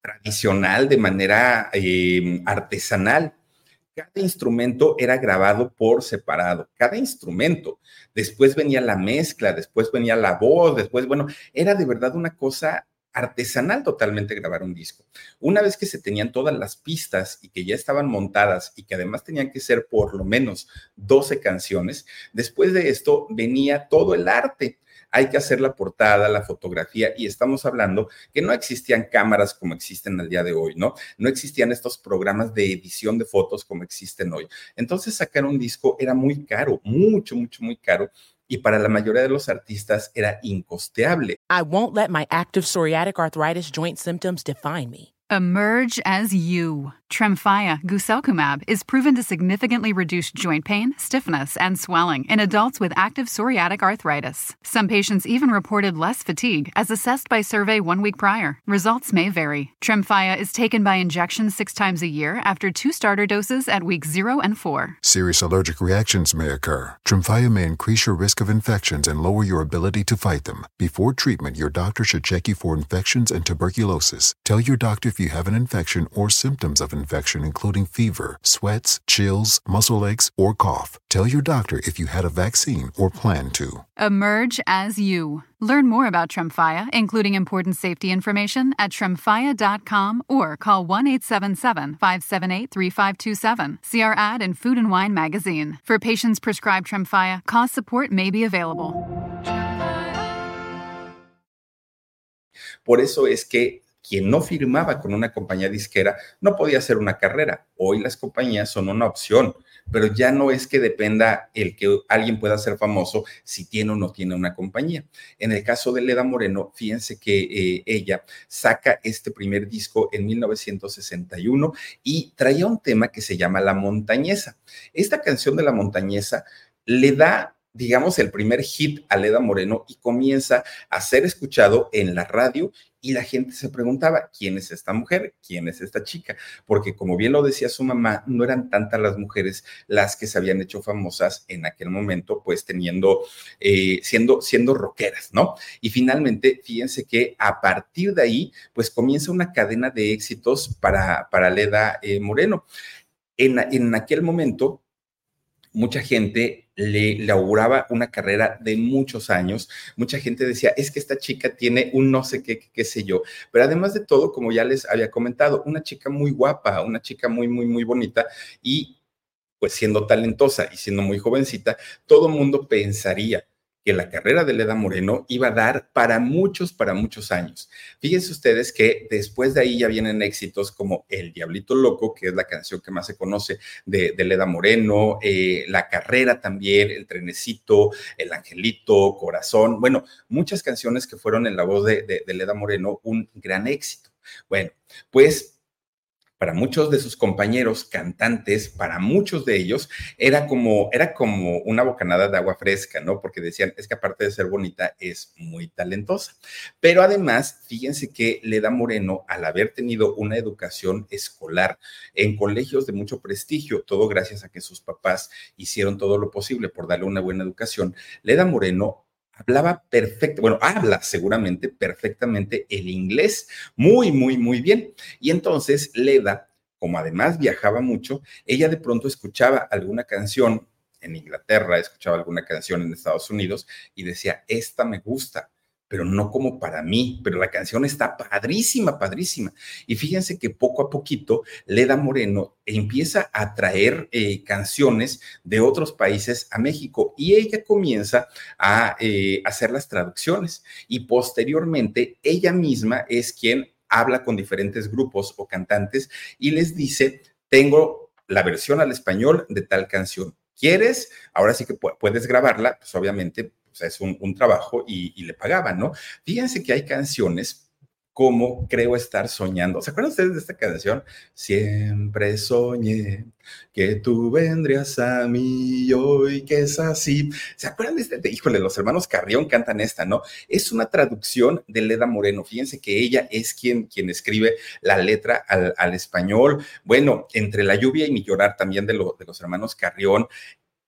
tradicional, de manera eh, artesanal cada instrumento era grabado por separado, cada instrumento. Después venía la mezcla, después venía la voz, después, bueno, era de verdad una cosa artesanal totalmente grabar un disco. Una vez que se tenían todas las pistas y que ya estaban montadas y que además tenían que ser por lo menos 12 canciones, después de esto venía todo el arte hay que hacer la portada, la fotografía, y estamos hablando que no existían cámaras como existen al día de hoy, ¿no? No existían estos programas de edición de fotos como existen hoy. Entonces sacar un disco era muy caro, mucho, mucho, muy caro. Y para la mayoría de los artistas era incosteable. I won't let my active psoriatic arthritis joint symptoms define me. Emerge as you. Tremfya guselkumab is proven to significantly reduce joint pain, stiffness, and swelling in adults with active psoriatic arthritis. Some patients even reported less fatigue as assessed by survey one week prior. Results may vary. Tremfya is taken by injection six times a year after two starter doses at week zero and four. Serious allergic reactions may occur. Tremfya may increase your risk of infections and lower your ability to fight them. Before treatment, your doctor should check you for infections and tuberculosis. Tell your doctor if you have an infection or symptoms of infection, including fever, sweats, chills, muscle aches, or cough. Tell your doctor if you had a vaccine or plan to. Emerge as you. Learn more about Tremfya, including important safety information, at tremfya.com or call 1 877 578 3527. See our ad in Food and Wine magazine. For patients prescribed Tremfya, cost support may be available. Por eso es que quien no firmaba con una compañía disquera no podía hacer una carrera. Hoy las compañías son una opción, pero ya no es que dependa el que alguien pueda ser famoso si tiene o no tiene una compañía. En el caso de Leda Moreno, fíjense que eh, ella saca este primer disco en 1961 y traía un tema que se llama La Montañesa. Esta canción de La Montañesa le da digamos, el primer hit a Leda Moreno y comienza a ser escuchado en la radio y la gente se preguntaba, ¿quién es esta mujer? ¿Quién es esta chica? Porque como bien lo decía su mamá, no eran tantas las mujeres las que se habían hecho famosas en aquel momento, pues teniendo, eh, siendo, siendo rockeras, ¿no? Y finalmente, fíjense que a partir de ahí, pues comienza una cadena de éxitos para, para Leda eh, Moreno. En, en aquel momento, mucha gente le, auguraba una carrera de muchos años. Mucha gente decía, es que esta chica tiene un no sé qué, qué sé yo. Pero además de todo, como ya les había comentado, una chica muy guapa, una chica muy, muy, muy bonita y pues siendo talentosa y siendo muy jovencita, todo mundo pensaría que la carrera de Leda Moreno iba a dar para muchos, para muchos años. Fíjense ustedes que después de ahí ya vienen éxitos como El Diablito Loco, que es la canción que más se conoce de, Leda Moreno, eh, La Carrera también, El Trenecito, El Angelito, Corazón, bueno, muchas canciones que fueron en la voz de, de Leda Moreno un gran éxito. Bueno, pues para muchos de sus compañeros cantantes, para muchos de ellos, era como, era como una bocanada de agua fresca, ¿no? Porque decían, es que aparte de ser bonita, es muy talentosa. Pero además, fíjense que Leda Moreno, al haber tenido una educación escolar en colegios de mucho prestigio, todo gracias a que sus papás hicieron todo lo posible por darle una buena educación, Leda Moreno hablaba perfecto, bueno, habla seguramente perfectamente el inglés, muy, muy, muy bien. Y entonces Leda, como además viajaba mucho, ella de pronto escuchaba alguna canción en Inglaterra, escuchaba alguna canción en Estados Unidos y decía, esta me gusta, pero no como para mí, pero la canción está padrísima, padrísima. Y fíjense que poco a poquito Leda Moreno empieza a traer eh, canciones de otros países a México y ella comienza a eh, hacer las traducciones y posteriormente ella misma es quien habla con diferentes grupos o cantantes y les dice, tengo la versión al español de tal canción. ¿Quieres? Ahora sí que puedes grabarla, pues obviamente sea, es un, trabajo y, le pagaban, ¿no? Fíjense que hay canciones como Creo estar soñando. ¿Se acuerdan ustedes de esta canción? Siempre soñé que tú vendrías a mí hoy que es así. ¿Se acuerdan de este? Híjole, los hermanos Carrión cantan esta, ¿no? Es una traducción de Leda Moreno. Fíjense que ella es quien, quien escribe la letra al, español. Bueno, entre la lluvia y mi llorar también de, de los hermanos Carrión.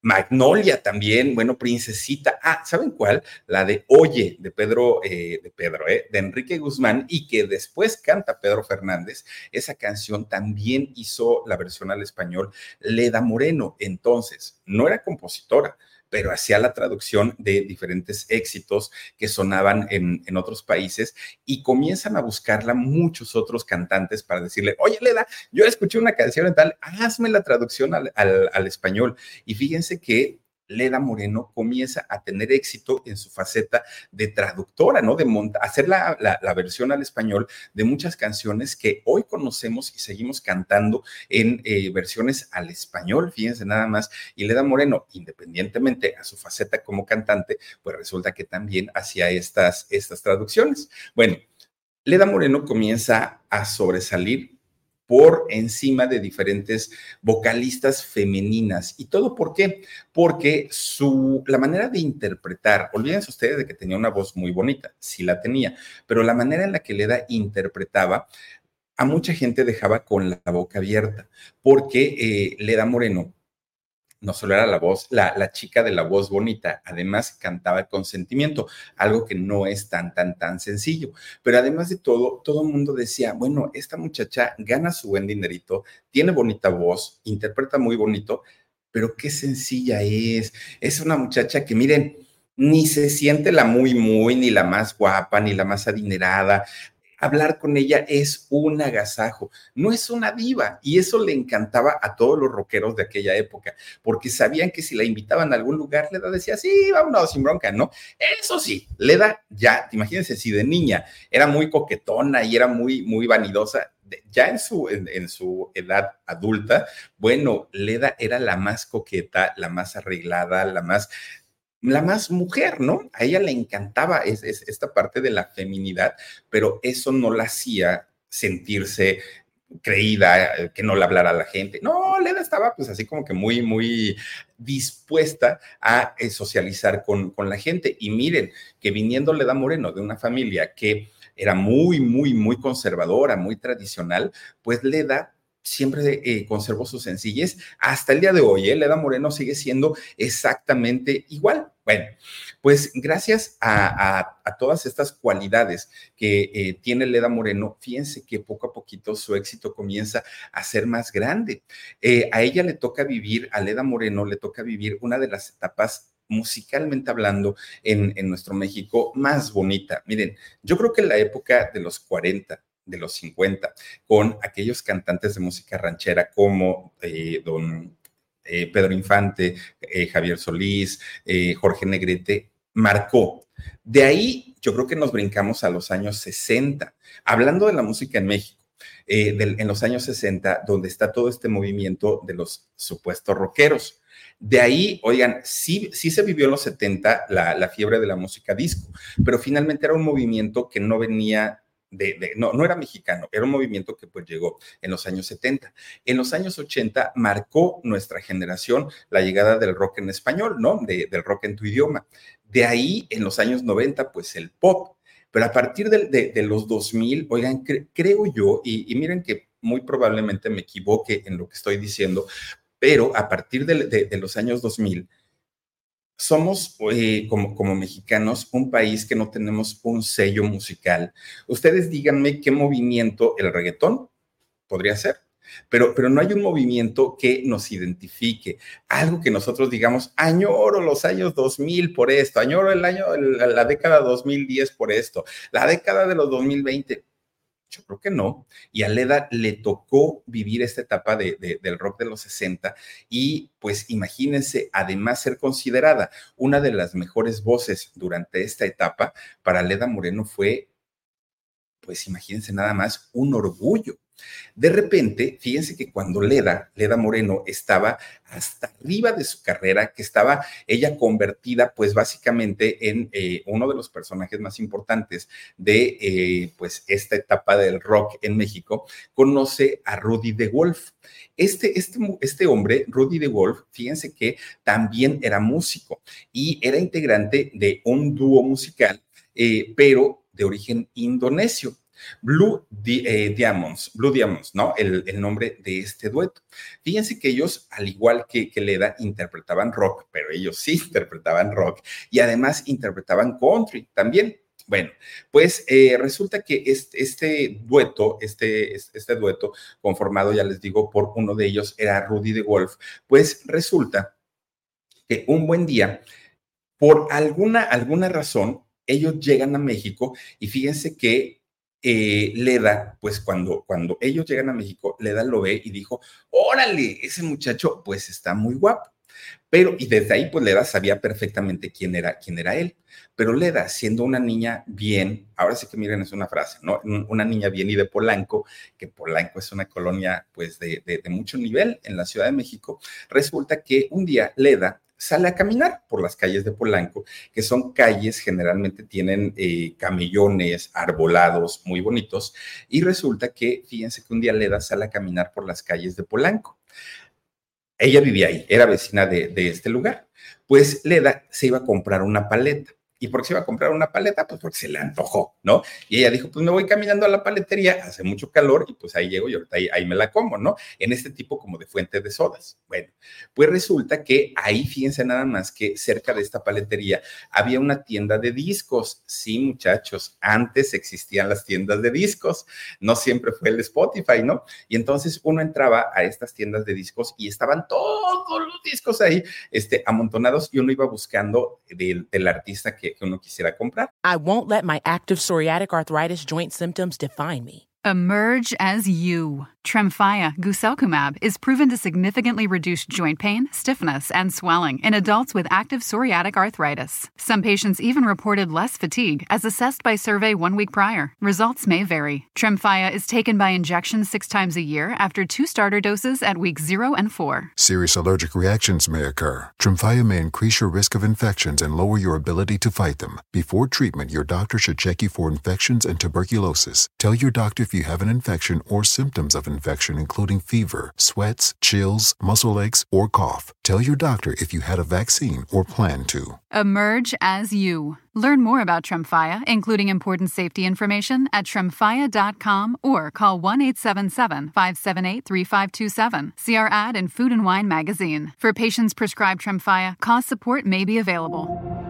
Magnolia también, bueno, Princesita. Ah, ¿saben cuál? La de Oye, de Pedro, eh, de Pedro, eh, de Enrique Guzmán, y que después canta Pedro Fernández. Esa canción también hizo la versión al español Leda Moreno. Entonces, no era compositora, pero hacía la traducción de diferentes éxitos que sonaban en, otros países y comienzan a buscarla muchos otros cantantes para decirle, oye, Leda, yo escuché una canción en tal, hazme la traducción al, al español. Y fíjense que Leda Moreno comienza a tener éxito en su faceta de traductora, ¿no? De hacer la, versión al español de muchas canciones que hoy conocemos y seguimos cantando en eh, versiones al español, fíjense nada más. Y Leda Moreno, independientemente a su faceta como cantante, pues resulta que también hacía estas, estas traducciones. Bueno, Leda Moreno comienza a sobresalir por encima de diferentes vocalistas femeninas. ¿Y todo por qué? Porque su, la manera de interpretar, olvídense ustedes de que tenía una voz muy bonita, sí la tenía, pero la manera en la que Leda interpretaba, a mucha gente dejaba con la boca abierta, porque eh, Leda Moreno no solo era la voz, la, chica de la voz bonita, además cantaba con sentimiento, algo que no es tan, tan, tan sencillo. Pero además de todo, todo el mundo decía, bueno, esta muchacha gana su buen dinerito, tiene bonita voz, interpreta muy bonito, pero qué sencilla es. Es una muchacha que, miren, ni se siente la muy, muy, ni la más guapa, ni la más adinerada hablar con ella es un agasajo, no es una diva. Y eso le encantaba a todos los rockeros de aquella época, porque sabían que si la invitaban a algún lugar, Leda decía, sí, vámonos sin bronca, ¿no? Eso sí, Leda ya, imagínense, si de niña era muy coquetona y era muy, muy vanidosa, ya en su, en, su edad adulta, bueno, Leda era la más coqueta, la más arreglada, la más la más mujer, ¿no? A ella le encantaba esta parte de la feminidad, pero eso no la hacía sentirse creída, eh, que no le hablara a la gente. No, Leda estaba pues así como que muy, muy dispuesta a eh, socializar con, con la gente. Y miren, que viniendo Leda Moreno de una familia que era muy, muy, muy conservadora, muy tradicional, pues Leda siempre eh, conservó su sencillez. Hasta el día de hoy, ¿eh? Leda Moreno sigue siendo exactamente igual. Bueno, pues gracias a, todas estas cualidades que eh, tiene Leda Moreno, fíjense que poco a poquito su éxito comienza a ser más grande. Eh, a ella le toca vivir, a Leda Moreno le toca vivir una de las etapas musicalmente hablando en, nuestro México más bonita. Miren, yo creo que en la época de los 40, de los 50, con aquellos cantantes de música ranchera como eh, don eh, Pedro Infante, eh, Javier Solís, Jorge Negrete, marcó. De ahí yo creo que nos brincamos a los años 60, hablando de la música en México. En los años 60, donde está todo este movimiento de los supuestos rockeros. De ahí, oigan, sí, sí se vivió en los 70 la, la fiebre de la música disco, pero finalmente era un movimiento que no venía de, no, no era mexicano, era un movimiento que pues llegó en los años 70. En los años 80 marcó nuestra generación la llegada del rock en español, ¿no? del rock en tu idioma. De ahí, en los años 90, pues el pop. Pero a partir de, los 2000, oigan, creo yo, y, miren que muy probablemente me equivoque en lo que estoy diciendo, pero a partir de, los años 2000, somos eh, como, como mexicanos un país que no tenemos un sello musical. Ustedes díganme qué movimiento el reggaetón podría ser. Pero, pero no hay un movimiento que nos identifique, algo que nosotros digamos, añoro los años 2000 por esto, añoro el año, la década 2010 por esto, la década de los 2020. Yo creo que no. Y a Leda le tocó vivir esta etapa de, del rock de los 60 y pues imagínense, además ser considerada una de las mejores voces durante esta etapa, para Leda Moreno fue, pues imagínense nada más, un orgullo de repente, fíjense que cuando Leda, Leda Moreno, estaba hasta arriba de su carrera, que estaba ella convertida, pues básicamente en eh, uno de los personajes más importantes de, eh, pues, esta etapa del rock en México, conoce a Rudy de Wolf. Este, este, este hombre, Rudy de Wolf, fíjense que también era músico y era integrante de un dúo musical, eh, pero de origen indonesio. Blue eh, Diamonds, Blue Diamonds, ¿no? El, nombre de este dueto. Fíjense que ellos, al igual que, que Leda, interpretaban rock, pero ellos sí interpretaban rock y además interpretaban country también. Bueno, pues eh, resulta que este, este, dueto, este, este dueto conformado, ya les digo, por uno de ellos era Rudy de Wolf, pues resulta que un buen día, por alguna, alguna razón, ellos llegan a México y fíjense que eh, Leda, pues cuando, cuando ellos llegan a México, Leda lo ve y dijo, órale, ese muchacho pues está muy guapo. Pero, y desde ahí, pues Leda sabía perfectamente quién era, quién era él. Pero Leda, siendo una niña bien, ahora sí que miren, es una frase, ¿no? Una niña bien y de Polanco, que Polanco es una colonia, pues, de, de mucho nivel en la Ciudad de México, resulta que un día Leda sale a caminar por las calles de Polanco, que son calles generalmente tienen eh, camellones, arbolados muy bonitos, y resulta que, fíjense que un día Leda sale a caminar por las calles de Polanco. Ella vivía ahí, era vecina de, de este lugar. Pues Leda se iba a comprar una paleta. ¿Y por qué se iba a comprar una paleta? Pues porque se le antojó, ¿no? Y ella dijo, pues me voy caminando a la paletería, hace mucho calor y pues ahí llego y ahorita ahí, me la como, ¿no? En este tipo como de fuente de sodas. Bueno, pues resulta que ahí, fíjense nada más que cerca de esta paletería había una tienda de discos. Sí, muchachos, antes existían las tiendas de discos, no siempre fue el Spotify, ¿no? Y entonces uno entraba a estas tiendas de discos y estaban todos los discos ahí, este, amontonados y uno iba buscando del, del artista que que, uno quisiera comprar. I won't let my active psoriatic arthritis joint symptoms define me. Emerge as you. Tremfya guselkumab is proven to significantly reduce joint pain, stiffness, and swelling in adults with active psoriatic arthritis. Some patients even reported less fatigue as assessed by survey one week prior. Results may vary. Tremfya is taken by injection six times a year after two starter doses at week 0 and 4. Serious allergic reactions may occur. Tremfya may increase your risk of infections and lower your ability to fight them. Before treatment, your doctor should check you for infections and tuberculosis. Tell your doctor if you have an infection or symptoms of infection, including fever, sweats, chills, muscle aches, or cough. Tell your doctor if you had a vaccine or plan to. Emerge as you. Learn more about Tremfya, including important safety information, at tremfya.com or call 1 877 578 3527. See our ad in Food and Wine magazine. For patients prescribed Tremfya, cost support may be available.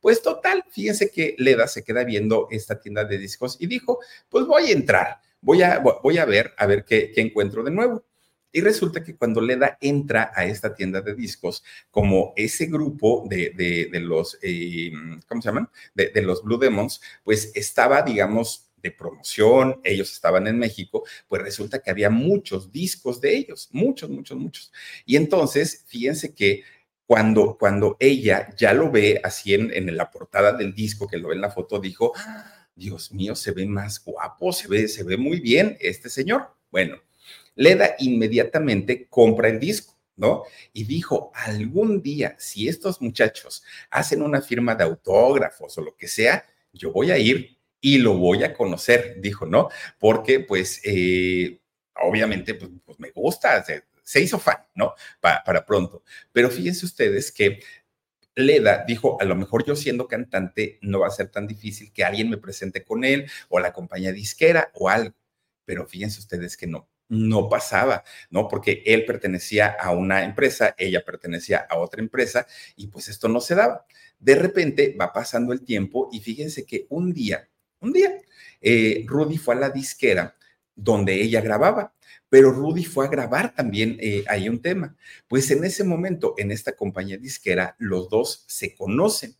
Pues total, fíjense que Leda se queda viendo esta tienda de discos y dijo, pues voy a entrar, voy a, voy a ver, a ver qué, encuentro de nuevo. Y resulta que cuando Leda entra a esta tienda de discos, como ese grupo de, los, eh, ¿cómo se llaman? De, de, los Blue Demons, pues estaba, digamos, de promoción, ellos estaban en México, pues resulta que había muchos discos de ellos, muchos, muchos, muchos. Y entonces, fíjense que cuando, cuando ella ya lo ve así en, la portada del disco, que lo ve en la foto, dijo, Dios mío, se ve más guapo, se ve, se ve muy bien este señor. Bueno, Leda inmediatamente compra el disco. ¿no? Y dijo, algún día, si estos muchachos hacen una firma de autógrafos o lo que sea, yo voy a ir y lo voy a conocer, dijo, ¿no? Porque pues eh, obviamente pues, pues, me gusta, se, hizo fan, ¿no? para pronto. Pero fíjense ustedes que Leda dijo, a lo mejor yo siendo cantante no va a ser tan difícil que alguien me presente con él o la compañía disquera o algo. Pero fíjense ustedes que no, no pasaba, ¿no? Porque él pertenecía a una empresa, ella pertenecía a otra empresa y pues esto no se daba. De repente va pasando el tiempo y fíjense que un día, un día, eh, Rudy fue a la disquera donde ella grababa, pero Rudy fue a grabar también eh, ahí un tema. Pues en ese momento, en esta compañía disquera, los dos se conocen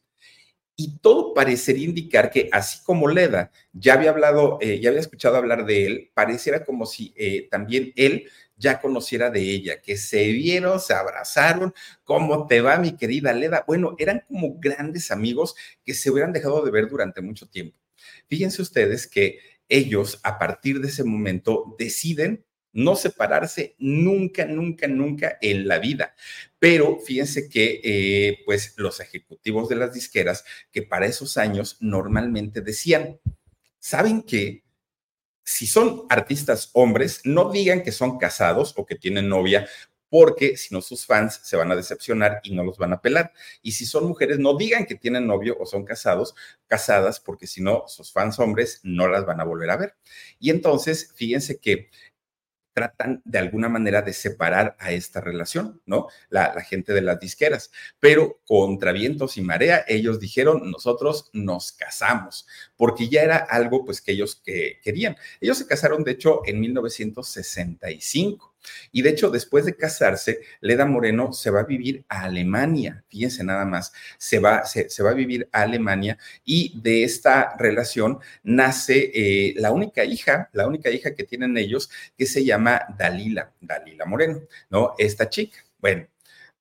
y todo parecería indicar que así como Leda ya había hablado, eh, ya había escuchado hablar de él, pareciera como si eh, también él ya conociera de ella, que se vieron, se abrazaron, ¿cómo te va mi querida Leda? Bueno, eran como grandes amigos que se hubieran dejado de ver durante mucho tiempo. Fíjense ustedes que ellos a partir de ese momento deciden no separarse nunca, nunca, nunca en la vida. Pero fíjense que eh, pues los ejecutivos de las disqueras que para esos años normalmente decían, ¿saben qué? Si son artistas hombres, no digan que son casados o que tienen novia, porque si no sus fans se van a decepcionar y no los van a pelar. Y si son mujeres, no digan que tienen novio o son casados, casadas, porque si no, sus fans hombres no las van a volver a ver. Y entonces, fíjense que tratan de alguna manera de separar a esta relación, ¿no? La, gente de las disqueras. Pero contra vientos y marea, ellos dijeron, nosotros nos casamos, porque ya era algo pues que ellos que querían. Ellos se casaron, de hecho, en 1965. Y de hecho, después de casarse, Leda Moreno se va a vivir a Alemania, fíjense nada más, se va, se, va a vivir a Alemania y de esta relación nace eh, la única hija, la única hija que tienen ellos, que se llama Dalila, Dalila Moreno, ¿no? Esta chica. Bueno,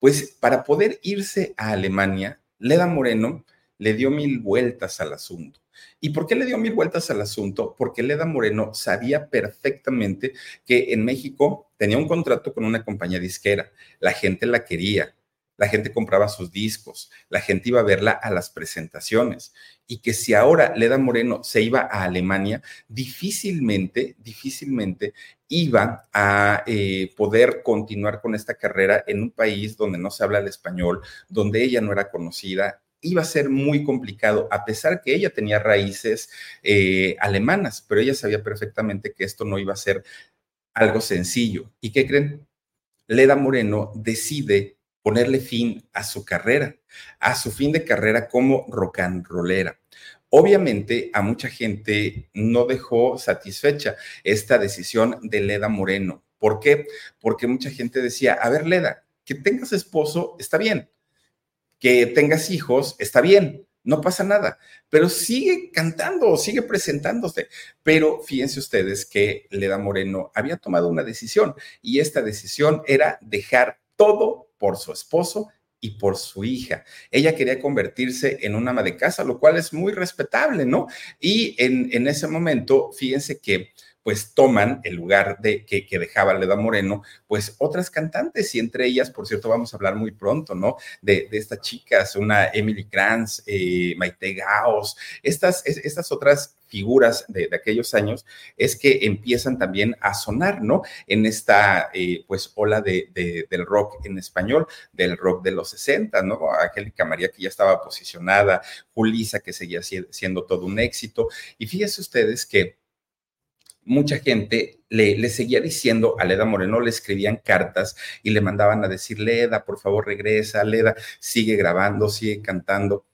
pues para poder irse a Alemania, Leda Moreno le dio mil vueltas al asunto. ¿Y por qué le dio mil vueltas al asunto? Porque Leda Moreno sabía perfectamente que en México tenía un contrato con una compañía disquera, la gente la quería, la gente compraba sus discos, la gente iba a verla a las presentaciones y que si ahora Leda Moreno se iba a Alemania, difícilmente, difícilmente iba a eh, poder continuar con esta carrera en un país donde no se habla el español, donde ella no era conocida iba a ser muy complicado, a pesar que ella tenía raíces eh, alemanas, pero ella sabía perfectamente que esto no iba a ser algo sencillo. ¿Y qué creen? Leda Moreno decide ponerle fin a su carrera, a su fin de carrera como rock and rollera. Obviamente a mucha gente no dejó satisfecha esta decisión de Leda Moreno. ¿Por qué? Porque mucha gente decía, a ver, Leda, que tengas esposo está bien, que tengas hijos, está bien, no pasa nada, pero sigue cantando, sigue presentándose. Pero fíjense ustedes que Leda Moreno había tomado una decisión y esta decisión era dejar todo por su esposo y por su hija. Ella quería convertirse en una ama de casa, lo cual es muy respetable, ¿no? Y en, en ese momento, fíjense que pues toman el lugar de que, dejaba Leda Moreno, pues otras cantantes, y entre ellas, por cierto, vamos a hablar muy pronto, ¿no? De, estas chicas, una Emily Kranz, eh, Maite Gaos, estas, estas otras figuras de, aquellos años es que empiezan también a sonar, ¿no? En esta, eh, pues, ola de, del rock en español, del rock de los 60, ¿no? Angélica María que ya estaba posicionada, Julisa que seguía siendo todo un éxito. Y fíjense ustedes que mucha gente le, seguía diciendo a Leda Moreno, le escribían cartas y le mandaban a decir, Leda, por favor regresa, Leda, sigue grabando, sigue cantando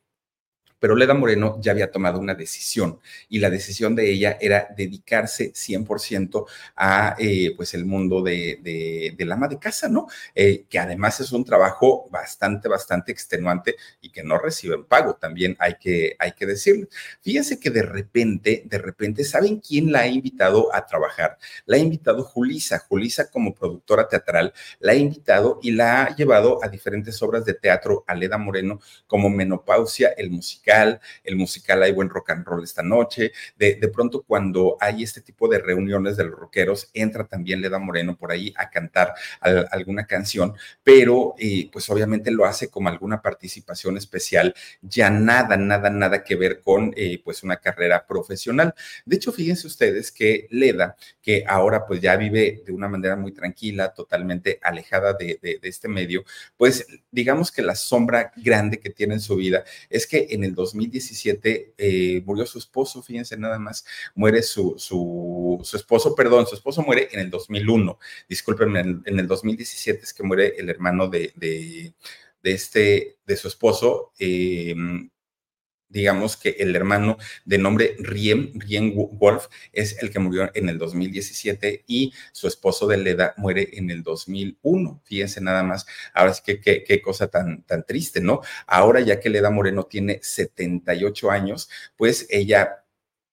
pero Leda Moreno ya había tomado una decisión y la decisión de ella era dedicarse 100% a eh, pues el mundo de, de, del ama de casa, ¿no? Eh, que además es un trabajo bastante, bastante extenuante y que no reciben pago, también hay que, hay que decirlo. Fíjense que de repente, de repente, ¿saben quién la ha invitado a trabajar? La ha invitado Julisa, Julisa como productora teatral, la ha invitado y la ha llevado a diferentes obras de teatro, a Leda Moreno, como Menopausia, el musical, el musical Hay buen rock and roll esta noche, de, de pronto cuando hay este tipo de reuniones de los rockeros, entra también Leda Moreno por ahí a cantar alguna canción, pero eh, pues obviamente lo hace como alguna participación especial, ya nada, nada, nada que ver con eh, pues una carrera profesional. De hecho, fíjense ustedes que Leda, que ahora pues ya vive de una manera muy tranquila, totalmente alejada de, de, de este medio, pues digamos que la sombra grande que tiene en su vida es que en el 2017 eh, murió su esposo, fíjense nada más, muere su, su, esposo, perdón, su esposo muere en el 2001, discúlpenme, en, en el 2017 es que muere el hermano de, de, de este, de su esposo, eh, digamos que el hermano de nombre Riem, Riem Wolf, es el que murió en el 2017 y su esposo de Leda muere en el 2001. Fíjense nada más. Ahora sí que qué, cosa tan, tan triste, ¿no? Ahora ya que Leda Moreno tiene 78 años, pues ella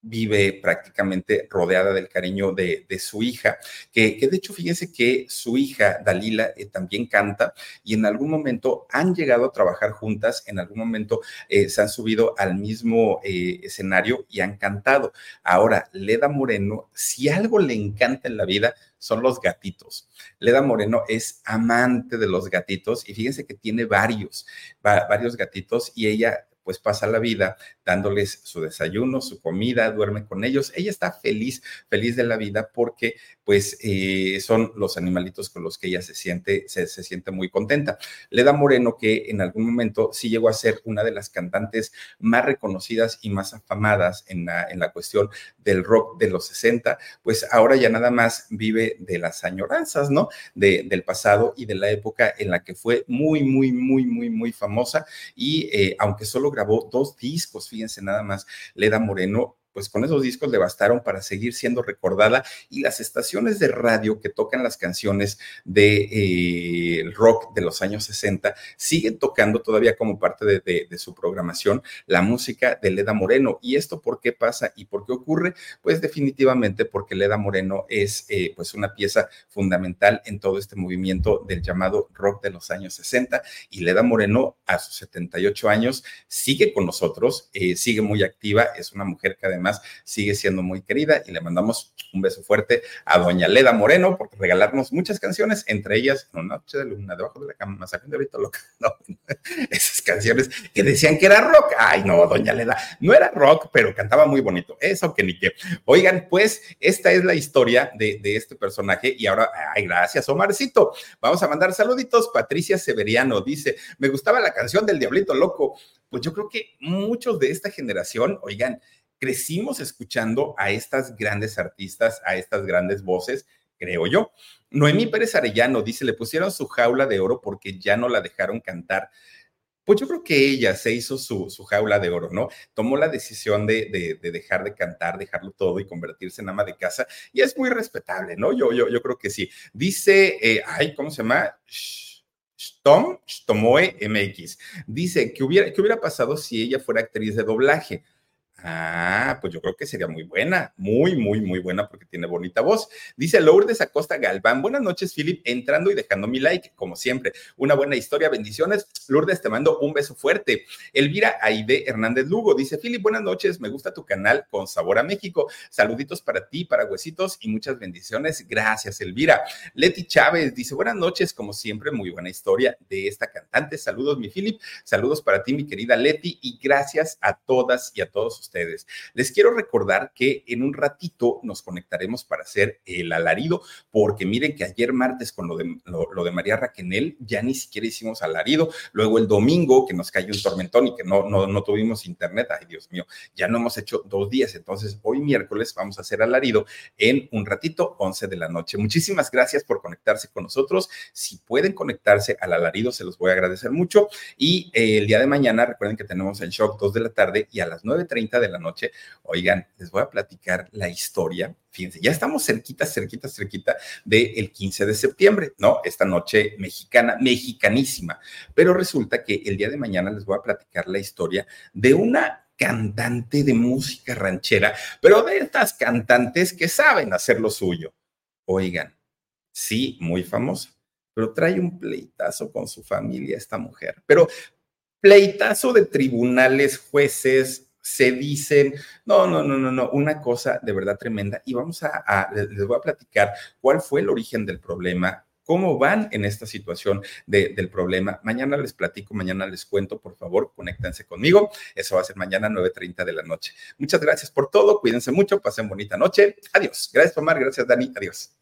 vive prácticamente rodeada del cariño de, de su hija, que, que, de hecho fíjense que su hija Dalila eh, también canta y en algún momento han llegado a trabajar juntas, en algún momento eh, se han subido al mismo eh, escenario y han cantado. Ahora, Leda Moreno, si algo le encanta en la vida, son los gatitos. Leda Moreno es amante de los gatitos y fíjense que tiene varios, va, varios gatitos y ella pues pasa la vida dándoles su desayuno, su comida, duerme con ellos. Ella está feliz, feliz de la vida porque pues eh, son los animalitos con los que ella se siente, se, se, siente muy contenta. Leda Moreno, que en algún momento sí llegó a ser una de las cantantes más reconocidas y más afamadas en la, en la cuestión del rock de los 60, pues ahora ya nada más vive de las añoranzas, ¿no? De, del pasado y de la época en la que fue muy, muy, muy, muy, muy famosa y eh, aunque solo grabó dos discos, fíjense nada más, Leda Moreno pues con esos discos le bastaron para seguir siendo recordada y las estaciones de radio que tocan las canciones de eh, rock de los años 60 siguen tocando todavía como parte de, su programación la música de Leda Moreno. ¿Y esto por qué pasa y por qué ocurre? Pues definitivamente porque Leda Moreno es eh, pues una pieza fundamental en todo este movimiento del llamado rock de los años 60 y Leda Moreno a sus 78 años sigue con nosotros, eh, sigue muy activa, es una mujer que además además sigue siendo muy querida y le mandamos un beso fuerte a doña Leda Moreno por regalarnos muchas canciones, entre ellas Una noche de luna, debajo de la cama, saquen de ahorita loca, no, esas canciones que decían que era rock, ay no, doña Leda, no era rock, pero cantaba muy bonito, eso que ni qué. Oigan, pues esta es la historia de, de este personaje y ahora, ay, gracias Omarcito, vamos a mandar saluditos, Patricia Severiano dice, me gustaba la canción del Diablito Loco, pues yo creo que muchos de esta generación, oigan, crecimos escuchando a estas grandes artistas, a estas grandes voces, creo yo. Noemí Pérez Arellano dice, le pusieron su jaula de oro porque ya no la dejaron cantar. Pues yo creo que ella se hizo su, su jaula de oro, ¿no? Tomó la decisión de, de, de, dejar de cantar, dejarlo todo y convertirse en ama de casa. Y es muy respetable, ¿no? Yo, yo, yo creo que sí. Dice, eh, ay, ¿cómo se llama? Tom, Tomoe MX. Dice que hubiera, que hubiera pasado si ella fuera actriz de doblaje. Ah, pues yo creo que sería muy buena, muy, muy, muy buena porque tiene bonita voz. Dice Lourdes Acosta Galván, buenas noches, Philip, entrando y dejando mi like, como siempre. Una buena historia, bendiciones. Lourdes, te mando un beso fuerte. Elvira Aide Hernández Lugo dice, Philip, buenas noches, me gusta tu canal con sabor a México. Saluditos para ti, para huesitos y muchas bendiciones. Gracias, Elvira. Leti Chávez dice, buenas noches, como siempre, muy buena historia de esta cantante. Saludos, mi Philip. Saludos para ti, mi querida Leti, y gracias a todas y a todos ustedes ustedes. Les quiero recordar que en un ratito nos conectaremos para hacer el alarido, porque miren que ayer martes con lo de, lo, de María Raquenel ya ni siquiera hicimos alarido. Luego el domingo que nos cayó un tormentón y que no, no, no tuvimos internet, ay Dios mío, ya no hemos hecho dos días. Entonces hoy miércoles vamos a hacer alarido en un ratito, 11 de la noche. Muchísimas gracias por conectarse con nosotros. Si pueden conectarse al alarido, se los voy a agradecer mucho. Y eh, el día de mañana, recuerden que tenemos el shock 2 de la tarde y a las 9.30 de la noche, oigan, les voy a platicar la historia. Fíjense, ya estamos cerquita, cerquita, cerquita del 15 de septiembre, ¿no? Esta noche mexicana, mexicanísima. Pero resulta que el día de mañana les voy a platicar la historia de una cantante de música ranchera, pero de estas cantantes que saben hacer lo suyo. Oigan, sí, muy famosa, pero trae un pleitazo con su familia esta mujer. Pero pleitazo de tribunales, jueces, se dicen, no, no, no, no, no, una cosa de verdad tremenda. Y vamos a, les voy a platicar cuál fue el origen del problema, cómo van en esta situación del problema. Mañana les platico, mañana les cuento, por favor, conéctense conmigo. Eso va a ser mañana 9.30 de la noche. Muchas gracias por todo, cuídense mucho, pasen bonita noche. Adiós. Gracias, Omar, gracias, Dani. Adiós.